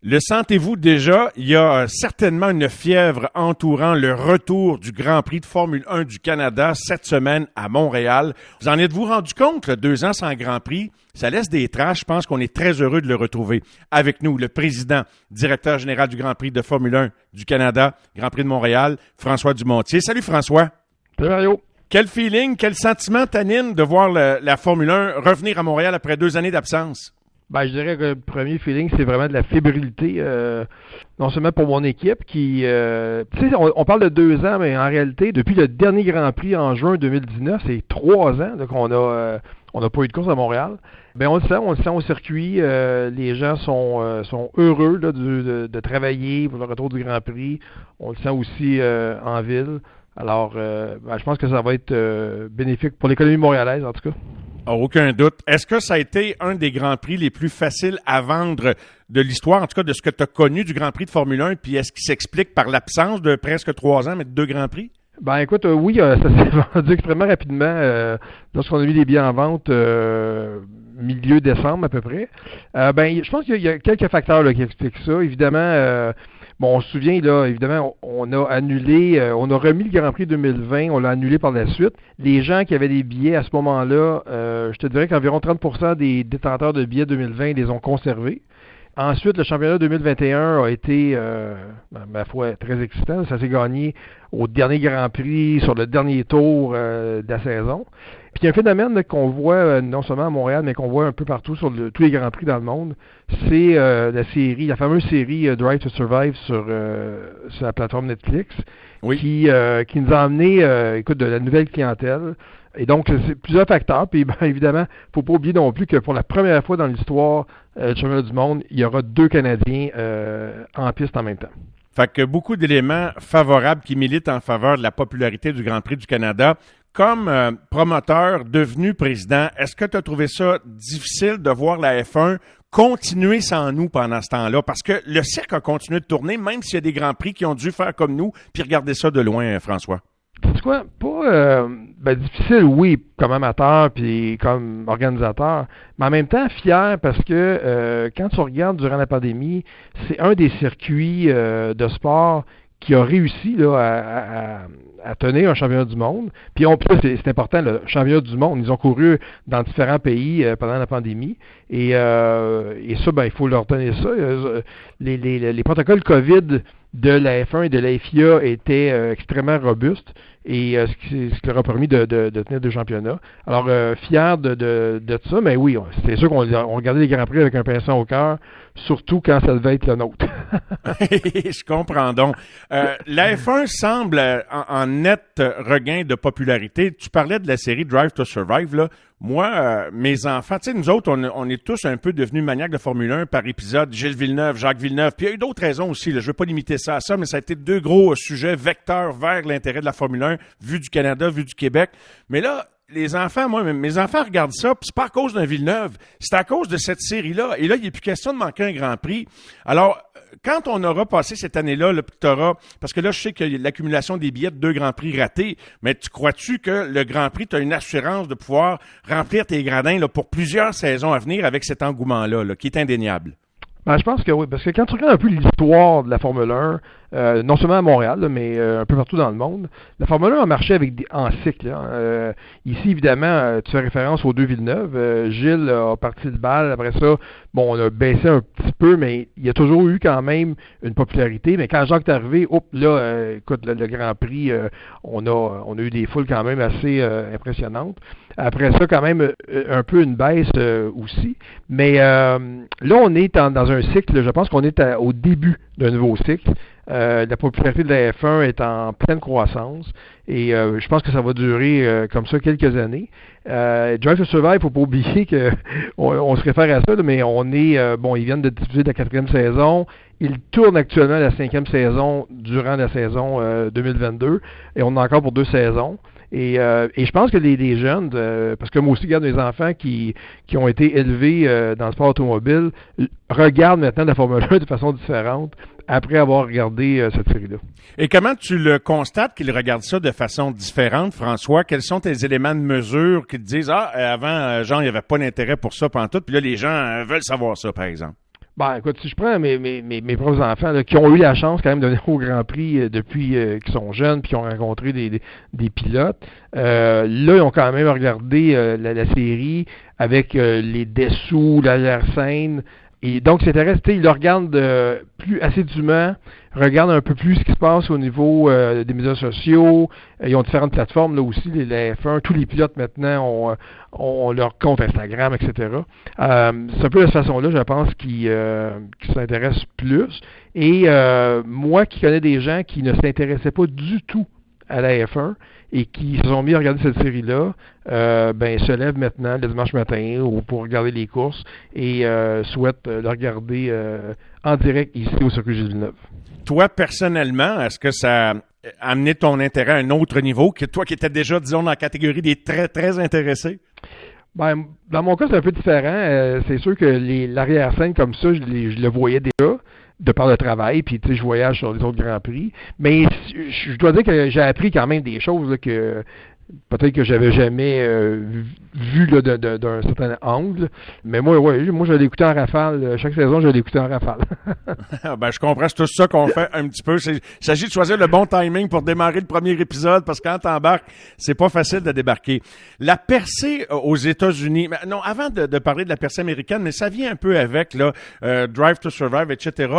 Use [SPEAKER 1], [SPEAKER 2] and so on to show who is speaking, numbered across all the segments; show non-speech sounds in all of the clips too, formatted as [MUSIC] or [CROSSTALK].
[SPEAKER 1] Le sentez-vous déjà? Il y a certainement une fièvre entourant le retour du Grand Prix de Formule 1 du Canada cette semaine à Montréal. Vous en êtes-vous rendu compte? Deux ans sans Grand Prix, ça laisse des traces. Je pense qu'on est très heureux de le retrouver avec nous, le président, directeur général du Grand Prix de Formule 1 du Canada, Grand Prix de Montréal, François Dumontier. Salut François.
[SPEAKER 2] Salut Mario.
[SPEAKER 1] Quel feeling, quel sentiment t'anime de voir la Formule 1 revenir à Montréal après deux années d'absence?
[SPEAKER 2] Ben, je dirais que le premier feeling, c'est vraiment de la fébrilité, euh, non seulement pour mon équipe, qui, euh, tu sais, on, parle de deux ans, mais en réalité, depuis le dernier Grand Prix en juin 2019, c'est trois ans qu'on a, euh, on n'a pas eu de course à Montréal. Ben, on le sent, on le sent au circuit, les gens sont, sont heureux de, travailler pour le retour du Grand Prix. On le sent aussi en ville. Alors, ben, je pense que ça va être bénéfique pour l'économie montréalaise, en tout cas.
[SPEAKER 1] Ah, aucun doute. Est-ce que ça a été un des Grands Prix les plus faciles à vendre de l'histoire, en tout cas de ce que tu as connu du Grand Prix de Formule 1, puis est-ce qu'il s'explique par l'absence de presque trois ans, mais de deux Grands Prix?
[SPEAKER 2] Ben écoute, euh, oui, euh, [LAUGHS] ça s'est vendu extrêmement rapidement euh, lorsqu'on a mis les billets en vente milieu décembre à peu près. ben, je pense qu'il y a quelques facteurs qui expliquent ça. Évidemment, Bon, on se souvient, là, évidemment, on a annulé, euh, on a remis le Grand Prix 2020, on l'a annulé par la suite. Les gens qui avaient des billets à ce moment-là, euh, je te dirais qu'environ 30% des détenteurs de billets 2020 les ont conservés. Ensuite, le championnat 2021 a été, euh, ma foi, très excitant. Ça s'est gagné au dernier Grand Prix, sur le dernier tour de la saison. Puis il y a un phénomène qu'on voit euh, non seulement à Montréal, mais qu'on voit un peu partout sur tous les Grands Prix dans le monde, c'est euh, la série, la fameuse série euh, Drive to Survive sur, sur la plateforme Netflix, qui, qui nous a amené écoute, de la nouvelle clientèle. Et donc, c'est plusieurs facteurs. Puis, [LAUGHS] ben, évidemment, faut pas oublier non plus que pour la première fois dans l'histoire du championnat du monde, il y aura deux Canadiens en piste en même temps.
[SPEAKER 1] Fait que beaucoup d'éléments favorables qui militent en faveur de la popularité du Grand Prix du Canada comme euh, promoteur devenu président, est-ce que tu as trouvé ça difficile de voir la F1 continuer sans nous pendant ce temps-là? Parce que le cirque a continué de tourner, même s'il y a des grands prix qui ont dû faire comme nous, puis regarder ça de loin, François.
[SPEAKER 2] C'est quoi? Pas euh, ben, difficile, oui, comme amateur puis comme organisateur, mais en même temps fier parce que euh, quand tu regardes durant la pandémie, c'est un des circuits de sport qui a réussi là, à, à tenir un championnat du monde. Puis on c'est important, le championnat du monde, ils ont couru dans différents pays euh, pendant la pandémie. Et, euh, et ça, ben, il faut leur donner ça. Euh, les, les, les, protocoles COVID de la F1 et de la FIA étaient extrêmement robustes et ce, qui, ce, qui, leur a permis de, de, de tenir deux championnats. Alors, fier de, de, de, ça, mais oui, c'est sûr qu'on regardait les Grands Prix avec un pincement au cœur, surtout quand ça devait être le nôtre. [LAUGHS]
[SPEAKER 1] Je comprends donc. la F1 semble en net regain de popularité. Tu parlais de la série Drive to Survive, là. Moi, euh, mes enfants, tu sais, nous autres, on, est tous un peu devenus maniaques de Formule 1 par épisode. Gilles Villeneuve, Jacques Villeneuve. Puis il y a eu d'autres raisons aussi. Là. Je ne veux pas limiter ça à ça, mais ça a été deux gros sujets vecteurs vers l'intérêt de la Formule 1, vu du Canada, vu du Québec. Mais là, les enfants, moi, mes enfants regardent ça, puis c'est pas à cause d'un Villeneuve, c'est à cause de cette série-là. Et là, il n'est plus question de manquer un Grand Prix. Alors, quand on aura passé cette année-là, le parce que là, je sais que l'accumulation des billets de deux Grands Prix ratés, mais tu crois-tu que le Grand Prix, tu une assurance de pouvoir remplir tes gradins là, pour plusieurs saisons à venir avec cet engouement-là, qui est indéniable?
[SPEAKER 2] Ben, je pense que oui, parce que quand tu regardes un peu l'histoire de la Formule 1, euh, non seulement à Montréal, mais euh, un peu partout dans le monde. La Formule 1 a marché avec des, en cycle. Hein. Euh, ici, évidemment, tu fais référence aux deux Villeneuve. Gilles a parti le bal. Après ça, bon, on a baissé un petit peu, mais il y a toujours eu quand même une popularité. Mais quand Jacques est arrivé, hop, là, écoute, le, Grand Prix, on, a, on a eu des foules quand même assez impressionnantes. Après ça, quand même, un peu une baisse aussi. Mais là, on est dans un cycle, je pense qu'on est au début d'un nouveau cycle. Euh, la popularité de la F1 est en pleine croissance et euh, je pense que ça va durer euh, comme ça quelques années. Drive to Survive, il ne faut pas oublier qu'on [LAUGHS] on se réfère à ça, mais on est bon, ils viennent de diffuser la quatrième saison. Ils tournent actuellement la cinquième saison durant la saison 2022 et on a encore pour deux saisons. Et, et, je pense que les, les jeunes, parce que moi aussi, regarde mes enfants qui, qui ont été élevés dans le sport automobile, regardent maintenant la Formule 1 de façon différente après avoir regardé euh, cette série-là.
[SPEAKER 1] Et comment tu le constates qu'ils regardent ça de façon différente, François? Quels sont tes éléments de mesure qui te disent, ah, euh, avant, euh, Jean, il n'y avait pas d'intérêt pour ça pendant tout, puis là, les gens veulent savoir ça, par exemple?
[SPEAKER 2] Ben, écoute, si je prends mes, mes, mes, propres enfants qui ont eu la chance quand même de venir au Grand Prix euh, depuis euh, qu'ils sont jeunes, puis qui ont rencontré des, des, pilotes, euh, là, ils ont quand même regardé la, série avec les dessous, la scène, et donc, c'est intéressant, ils le regardent plus assidûment, regardent un peu plus ce qui se passe au niveau euh, des médias sociaux. Ils ont différentes plateformes, là aussi, les, F1. Tous les pilotes maintenant ont, euh, leur compte Instagram, etc. c'est un peu de cette façon-là, je pense, qui, qui s'intéressent plus. Et moi qui connais des gens qui ne s'intéressaient pas du tout à la F1 et qui se sont mis à regarder cette série-là, euh, ben, se lèvent maintenant le dimanche matin ou pour regarder les courses et euh, souhaitent le regarder euh, en direct ici au Circuit Gilles Villeneuve.
[SPEAKER 1] Toi, personnellement, est-ce que ça a amené ton intérêt à un autre niveau que toi qui étais déjà, disons, dans la catégorie des très, très intéressés?
[SPEAKER 2] Ben, dans mon cas, c'est un peu différent. c'est sûr que l'arrière-scène comme ça, je, je, le voyais déjà de par le travail, puis tu sais, je voyage sur les autres Grands Prix. Mais je dois dire que j'ai appris quand même des choses que peut-être que j'avais jamais euh, vu d'un certain angle. Mais moi, ouais, moi je écouté en rafale. Chaque saison, je écouté en rafale. [LAUGHS]
[SPEAKER 1] ben, je comprends, c'est tout ça qu'on fait un petit peu. Il s'agit de choisir le bon timing pour démarrer le premier épisode, parce que quand t'embarques, c'est pas facile de débarquer. La percée euh, aux États-Unis, non, avant de, parler de la percée américaine, mais ça vient un peu avec là, euh, Drive to Survive, etc.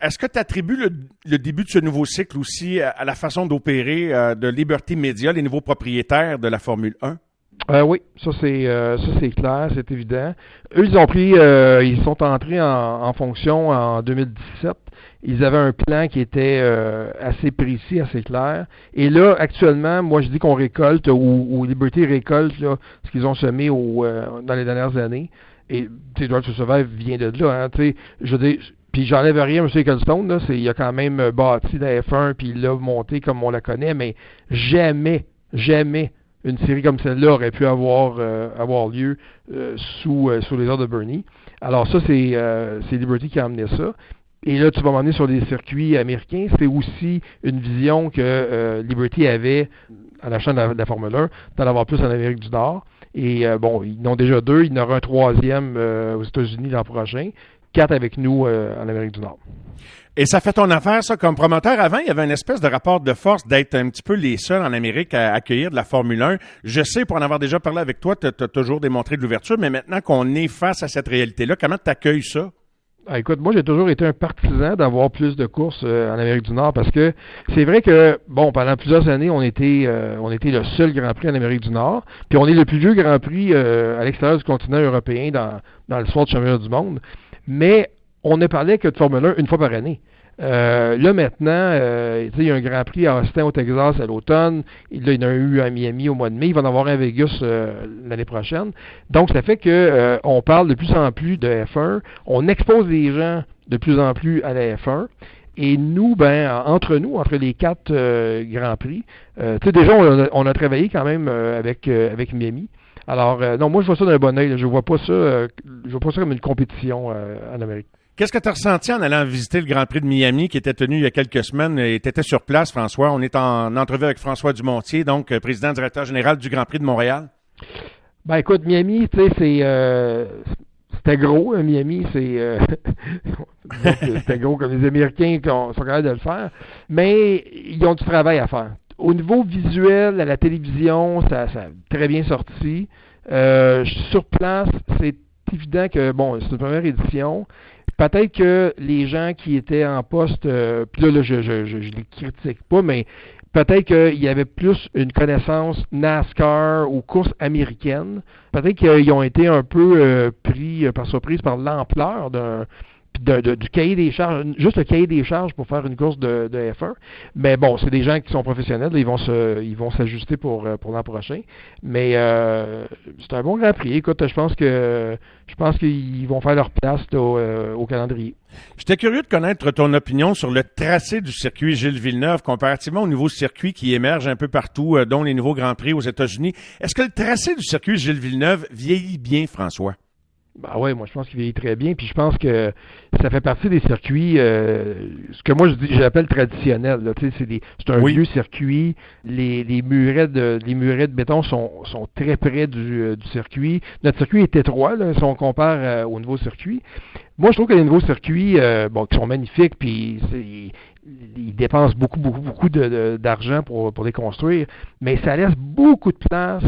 [SPEAKER 1] Est-ce que tu attribues le, le, début de ce nouveau cycle aussi à, la façon d'opérer de Liberty Media, les nouveaux propriétaires de la Formule 1?
[SPEAKER 2] Euh, oui, ça c'est euh, ça c'est clair, c'est évident. Eux, ils ont pris, euh, ils sont entrés en, fonction en 2017. Ils avaient un plan qui était assez précis, assez clair. Et là, actuellement, moi je dis qu'on récolte ou, Liberty récolte là, ce qu'ils ont semé dans les dernières années. Et Edward Survive vient de là. Hein, puis j'enlève rien M. Ecclestone, là, il a quand même bâti la F1 puis il l'a monté comme on la connaît, mais jamais jamais une série comme celle-là aurait pu avoir, euh, avoir lieu euh, sous, euh, sous les ordres de Bernie. Alors ça, c'est Liberty qui a amené ça. Et là, tu vas m'emmener sur des circuits américains. C'est aussi une vision que Liberty avait à la chaîne de la, Formule 1, d'en avoir plus en Amérique du Nord. Et bon, ils en ont déjà deux. Il y en aura un troisième aux États-Unis l'an prochain. Quatre avec nous en Amérique du Nord.
[SPEAKER 1] Et ça fait ton affaire, ça, comme promoteur. Avant, il y avait une espèce de rapport de force d'être un petit peu les seuls en Amérique à accueillir de la Formule 1. Je sais, pour en avoir déjà parlé avec toi, tu as, toujours démontré de l'ouverture, mais maintenant qu'on est face à cette réalité-là, comment tu accueilles ça?
[SPEAKER 2] Ah, écoute, moi j'ai toujours été un partisan d'avoir plus de courses euh, en Amérique du Nord parce que c'est vrai que bon pendant plusieurs années on était euh, on était le seul Grand Prix en Amérique du Nord, puis on est le plus vieux Grand Prix euh, à l'extérieur du continent européen dans dans l'histoire du championnat du monde, mais on ne parlait que de Formule 1 une fois par année. Euh, là maintenant, euh, il y a un Grand Prix à Austin au Texas à l'automne. Il y en a eu à Miami au mois de mai. Il va en avoir un à Vegas euh, l'année prochaine. Donc, ça fait que on parle de plus en plus de F1. On expose les gens de plus en plus à la F1. Et nous, ben, entre nous, entre les quatre Grands Prix, tu sais, déjà, on a, travaillé quand même avec, avec Miami. Alors, non, moi, je vois ça d'un bon oeil. Je vois pas ça, je vois pas ça comme une compétition en Amérique.
[SPEAKER 1] Qu'est-ce que tu as ressenti en allant visiter le Grand Prix de Miami qui était tenu il y a quelques semaines? Et tu étais sur place, François? On est en entrevue avec François Dumontier, donc euh, président directeur général du Grand Prix de Montréal.
[SPEAKER 2] Ben écoute, Miami, tu sais, c'est euh, c'était gros, hein, Miami, c'est euh, [LAUGHS] c'était gros comme les Américains qui sont capables de le faire, mais ils ont du travail à faire. Au niveau visuel, à la télévision, ça, ça a très bien sorti. sur place, c'est évident que bon, c'est une première édition. Peut-être que les gens qui étaient en poste, euh, puis là, je, je, je, les critique pas, mais peut-être qu'il y avait plus une connaissance NASCAR ou courses américaines. Peut-être qu'ils ont été un peu euh, pris euh, par surprise par l'ampleur d'un du cahier des charges, juste le cahier des charges pour faire une course de, F1. Mais bon, c'est des gens qui sont professionnels, ils vont se, ils vont s'ajuster pour, euh, pour l'an prochain. Mais euh, c'est un bon Grand Prix. Écoute, je pense que je pense qu'ils vont faire leur place euh, au, calendrier.
[SPEAKER 1] J'étais curieux de connaître ton opinion sur le tracé du circuit Gilles Villeneuve comparativement au nouveau circuit qui émerge un peu partout, dont les nouveaux Grands Prix aux États-Unis. Est-ce que le tracé du circuit Gilles Villeneuve vieillit bien, François?
[SPEAKER 2] Bah ouais, moi je pense qu'il vieillit très bien, puis je pense que ça fait partie des circuits, euh, ce que moi je dis, j'appelle traditionnel. c'est, c'est un vieux circuit. Les, les murets de les murets de béton sont, sont très près du, euh, du circuit. Notre circuit est étroit là, si on compare euh, au nouveau circuit, Moi, je trouve que les nouveaux circuits, bon, qui sont magnifiques, puis ils dépensent beaucoup, beaucoup, beaucoup d'argent pour, pour les construire, mais ça laisse beaucoup de place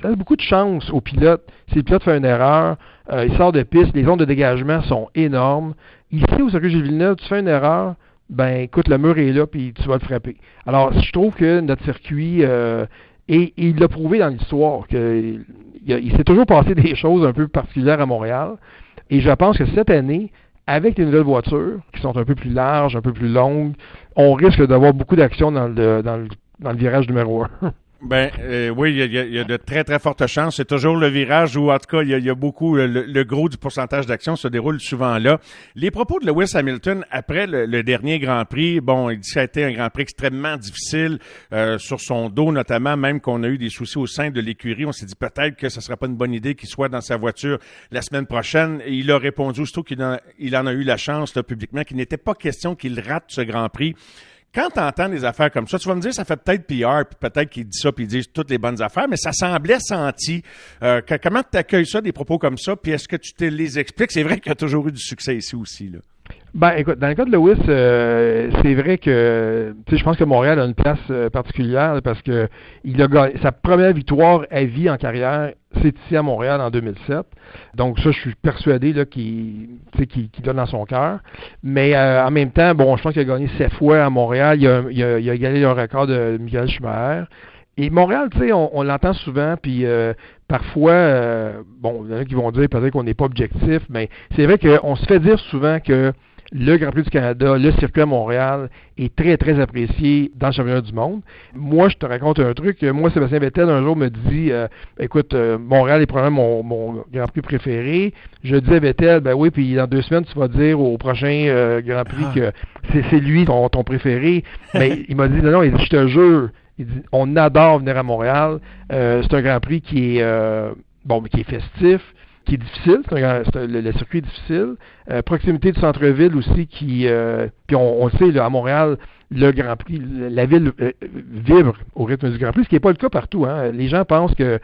[SPEAKER 2] ça laisse beaucoup de chance aux pilotes. Si le pilote fait une erreur, il sort de piste, les ondes de dégagement sont énormes. Ici, au circuit Gilles Villeneuve, tu fais une erreur, ben écoute, le mur est là, puis tu vas le frapper. Alors, je trouve que notre circuit, euh, et, il l'a prouvé dans l'histoire, qu'il il, s'est toujours passé [LAUGHS] des choses un peu particulières à Montréal, et je pense que cette année, avec les nouvelles voitures, qui sont un peu plus larges, un peu plus longues, on risque d'avoir beaucoup d'action dans le, dans, le, dans le virage numéro 1. [LAUGHS]
[SPEAKER 1] Ben euh, oui, il y, a, de très très fortes chances. C'est toujours le virage où, en tout cas, il y a, beaucoup le, gros du pourcentage d'action se déroule souvent là. Les propos de Lewis Hamilton après le, dernier Grand Prix, bon, il dit que ça a été un Grand Prix extrêmement difficile euh, sur son dos, notamment même qu'on a eu des soucis au sein de l'écurie. On s'est dit peut-être que ce serait pas une bonne idée qu'il soit dans sa voiture la semaine prochaine. Il a répondu aussitôt qu'il en, en a eu la chance là, publiquement qu'il n'était pas question qu'il rate ce Grand Prix quand tu entends des affaires comme ça, tu vas me dire, ça fait peut-être PR, puis peut-être qu'il dit ça, puis il dit toutes les bonnes affaires, mais ça semblait senti. Euh, comment tu accueilles ça, des propos comme ça, puis est-ce que tu te les expliques? C'est vrai qu'il y a toujours eu du succès ici aussi. Là.
[SPEAKER 2] Ben, écoute, dans le cas de Lewis, euh, c'est vrai que, je pense que Montréal a une place euh, particulière parce que il a gagné, sa première victoire à vie en carrière, c'est ici à Montréal en 2007. Donc ça, je suis persuadé qu'il, qu'il, donne dans son cœur. Mais euh, en même temps, bon, je pense qu'il a gagné sept fois à Montréal. Il a, il égalé le record de Michael Schumacher. Et Montréal, tu sais, on, on l'entend souvent, puis parfois, bon, il y en a qui vont dire peut-être qu'on n'est pas objectif, mais c'est vrai qu'on se fait dire souvent que le Grand Prix du Canada, le circuit à Montréal est très, très apprécié dans le championnat du monde. Moi, je te raconte un truc. Moi, Sébastien Vettel, un jour, me dit euh, écoute, euh, Montréal est probablement mon, Grand Prix préféré. Je dis à Vettel ben oui, puis dans deux semaines, tu vas dire au prochain euh, Grand Prix ah. que c'est lui ton, ton préféré. Mais il m'a dit non, non, il dit, je te jure, on adore venir à Montréal. c'est un Grand Prix qui est bon, qui est festif qui est difficile, le, circuit est difficile. Euh, proximité du centre-ville aussi, qui, euh, puis on, sait, là, à Montréal, le Grand Prix, la ville euh, vibre au rythme du Grand Prix, ce qui n'est pas le cas partout. Hein. Les gens pensent que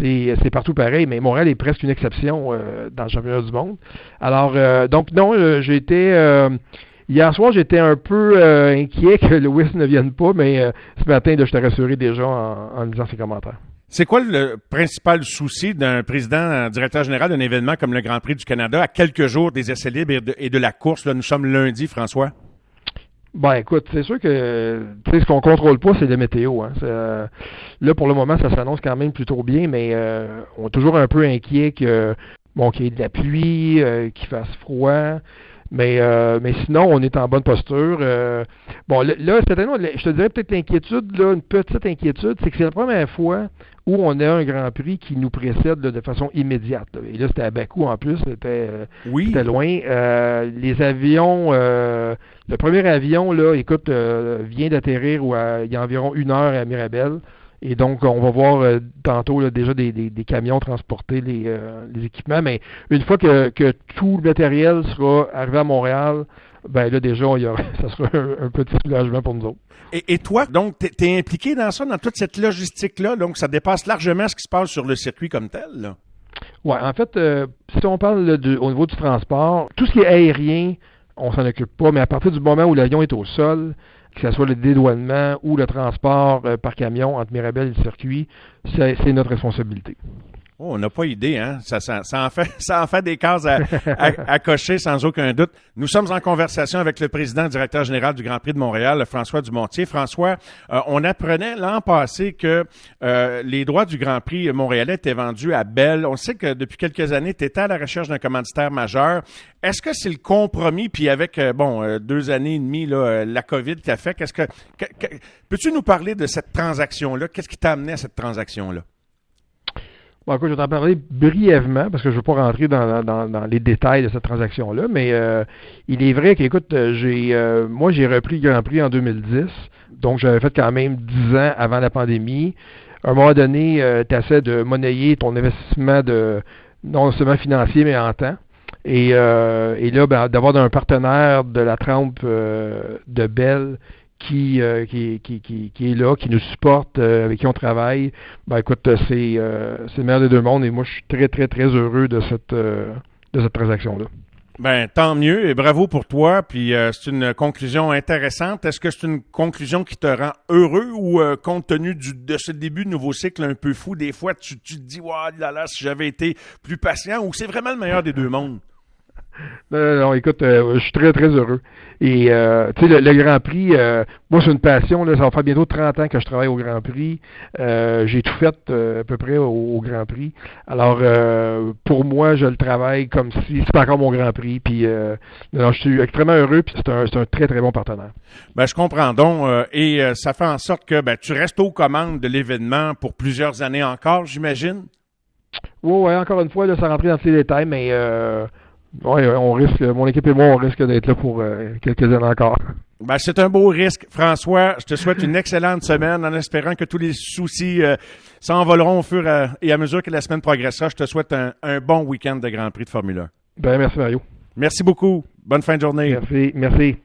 [SPEAKER 2] c'est partout pareil, mais Montréal est presque une exception dans le championnat du monde. Alors, donc non, j'ai été... Hier soir, j'étais un peu inquiet que Lewis ne vienne pas, mais ce matin, je t'ai rassuré déjà en, en lisant ses commentaires.
[SPEAKER 1] C'est quoi le principal souci d'un président, un directeur général d'un événement comme le Grand Prix du Canada à quelques jours des essais libres et de, la course? Là, nous sommes lundi, François.
[SPEAKER 2] Ben écoute, c'est sûr que ce qu'on contrôle pas, c'est la météo. Hein. Euh, là, pour le moment, ça s'annonce quand même plutôt bien, mais euh, on est toujours un peu inquiet que bon qu'il y ait de la pluie, euh, qu'il fasse froid. Mais, euh, mais sinon, on est en bonne posture. Euh, bon, là, cette année, je te dirais peut-être l'inquiétude, là, une petite inquiétude, c'est que c'est la première fois où on a un Grand Prix qui nous précède de façon immédiate. Et là, c'était à Bakou en plus, c'était euh, loin. les avions, le premier avion, là, écoute, vient d'atterrir il y a environ une heure à Mirabel. Et donc, on va voir euh, tantôt déjà des, camions transporter euh, les, équipements. Mais une fois que, tout le matériel sera arrivé à Montréal, ben là déjà, il y [LAUGHS] ça sera un, petit soulagement pour nous autres.
[SPEAKER 1] Et, toi, donc, tu es, impliqué dans ça, dans toute cette logistique-là, donc ça dépasse largement ce qui se passe sur le circuit comme tel,
[SPEAKER 2] Oui, en fait, euh, si on parle au niveau du transport, tout ce qui est aérien, on s'en occupe pas, mais à partir du moment où l'avion est au sol, que ce soit le dédouanement ou le transport euh, par camion entre Mirabel et le circuit, c'est notre responsabilité.
[SPEAKER 1] Oh, on n'a pas idée, hein? Ça, ça, en fait, [LAUGHS] ça en fait des cases à, cocher sans aucun doute. Nous sommes en conversation avec le président directeur général du Grand Prix de Montréal, François Dumontier. François, euh, on apprenait l'an passé que euh, les droits du Grand Prix montréalais étaient vendus à Bell. On sait que depuis quelques années, tu étais à la recherche d'un commanditaire majeur. Est-ce que c'est le compromis, puis avec, euh, bon, deux années et demie, là, la COVID qui a fait, qu'est-ce que peux-tu nous parler de cette transaction-là? Qu'est-ce qui t'a amené à cette transaction-là?
[SPEAKER 2] Je vais t'en parler brièvement parce que je ne veux pas rentrer dans, les détails de cette transaction-là, mais euh, il est vrai qu'écoute, euh, euh, moi j'ai repris Grand Prix en 2010, donc j'avais fait quand même 10 ans avant la pandémie. À un moment donné, tu essaies de monnayer ton investissement de non seulement financier, mais en temps. Et, là, ben, d'avoir un partenaire de la trempe de Bell euh, qui, qui, qui, qui, est là, qui nous supporte, euh, avec qui on travaille, ben écoute, c'est euh, le meilleur des deux mondes et moi je suis très très très heureux de cette de cette transaction-là.
[SPEAKER 1] Ben, tant mieux et bravo pour toi. Puis euh, c'est une conclusion intéressante. Est-ce que c'est une conclusion qui te rend heureux ou euh, compte tenu du, de ce début de nouveau cycle un peu fou, des fois tu, tu te dis, waouh, là là, si j'avais été plus patient ou c'est vraiment le meilleur des deux mondes?
[SPEAKER 2] Non, non, écoute, euh, je suis très, très heureux. Et, euh, tu sais, le, le, Grand Prix, euh, moi, c'est une passion. Là, ça va faire bientôt 30 ans que je travaille au Grand Prix. Euh, j'ai tout fait à peu près au, au, Grand Prix. Alors, pour moi, je le travaille comme si c'était encore mon Grand Prix. Puis, non, je suis extrêmement heureux. Puis, c'est un, un, très, très bon partenaire.
[SPEAKER 1] Ben, je comprends donc. et ça fait en sorte que ben, tu restes aux commandes de l'événement pour plusieurs années encore, j'imagine?
[SPEAKER 2] Oui, ouais, encore une fois, là, ça rentrer dans tous les détails, mais... Oui, on risque, mon équipe et moi, on risque d'être là pour euh, quelques années encore.
[SPEAKER 1] Ben, c'est un beau risque. François, je te souhaite une excellente semaine en espérant que tous les soucis euh, s'envoleront au fur et à mesure que la semaine progressera. Je te souhaite un, un bon week-end de Grand Prix de Formule 1.
[SPEAKER 2] Ben, merci Mario.
[SPEAKER 1] Merci beaucoup. Bonne fin de journée.
[SPEAKER 2] Merci, merci.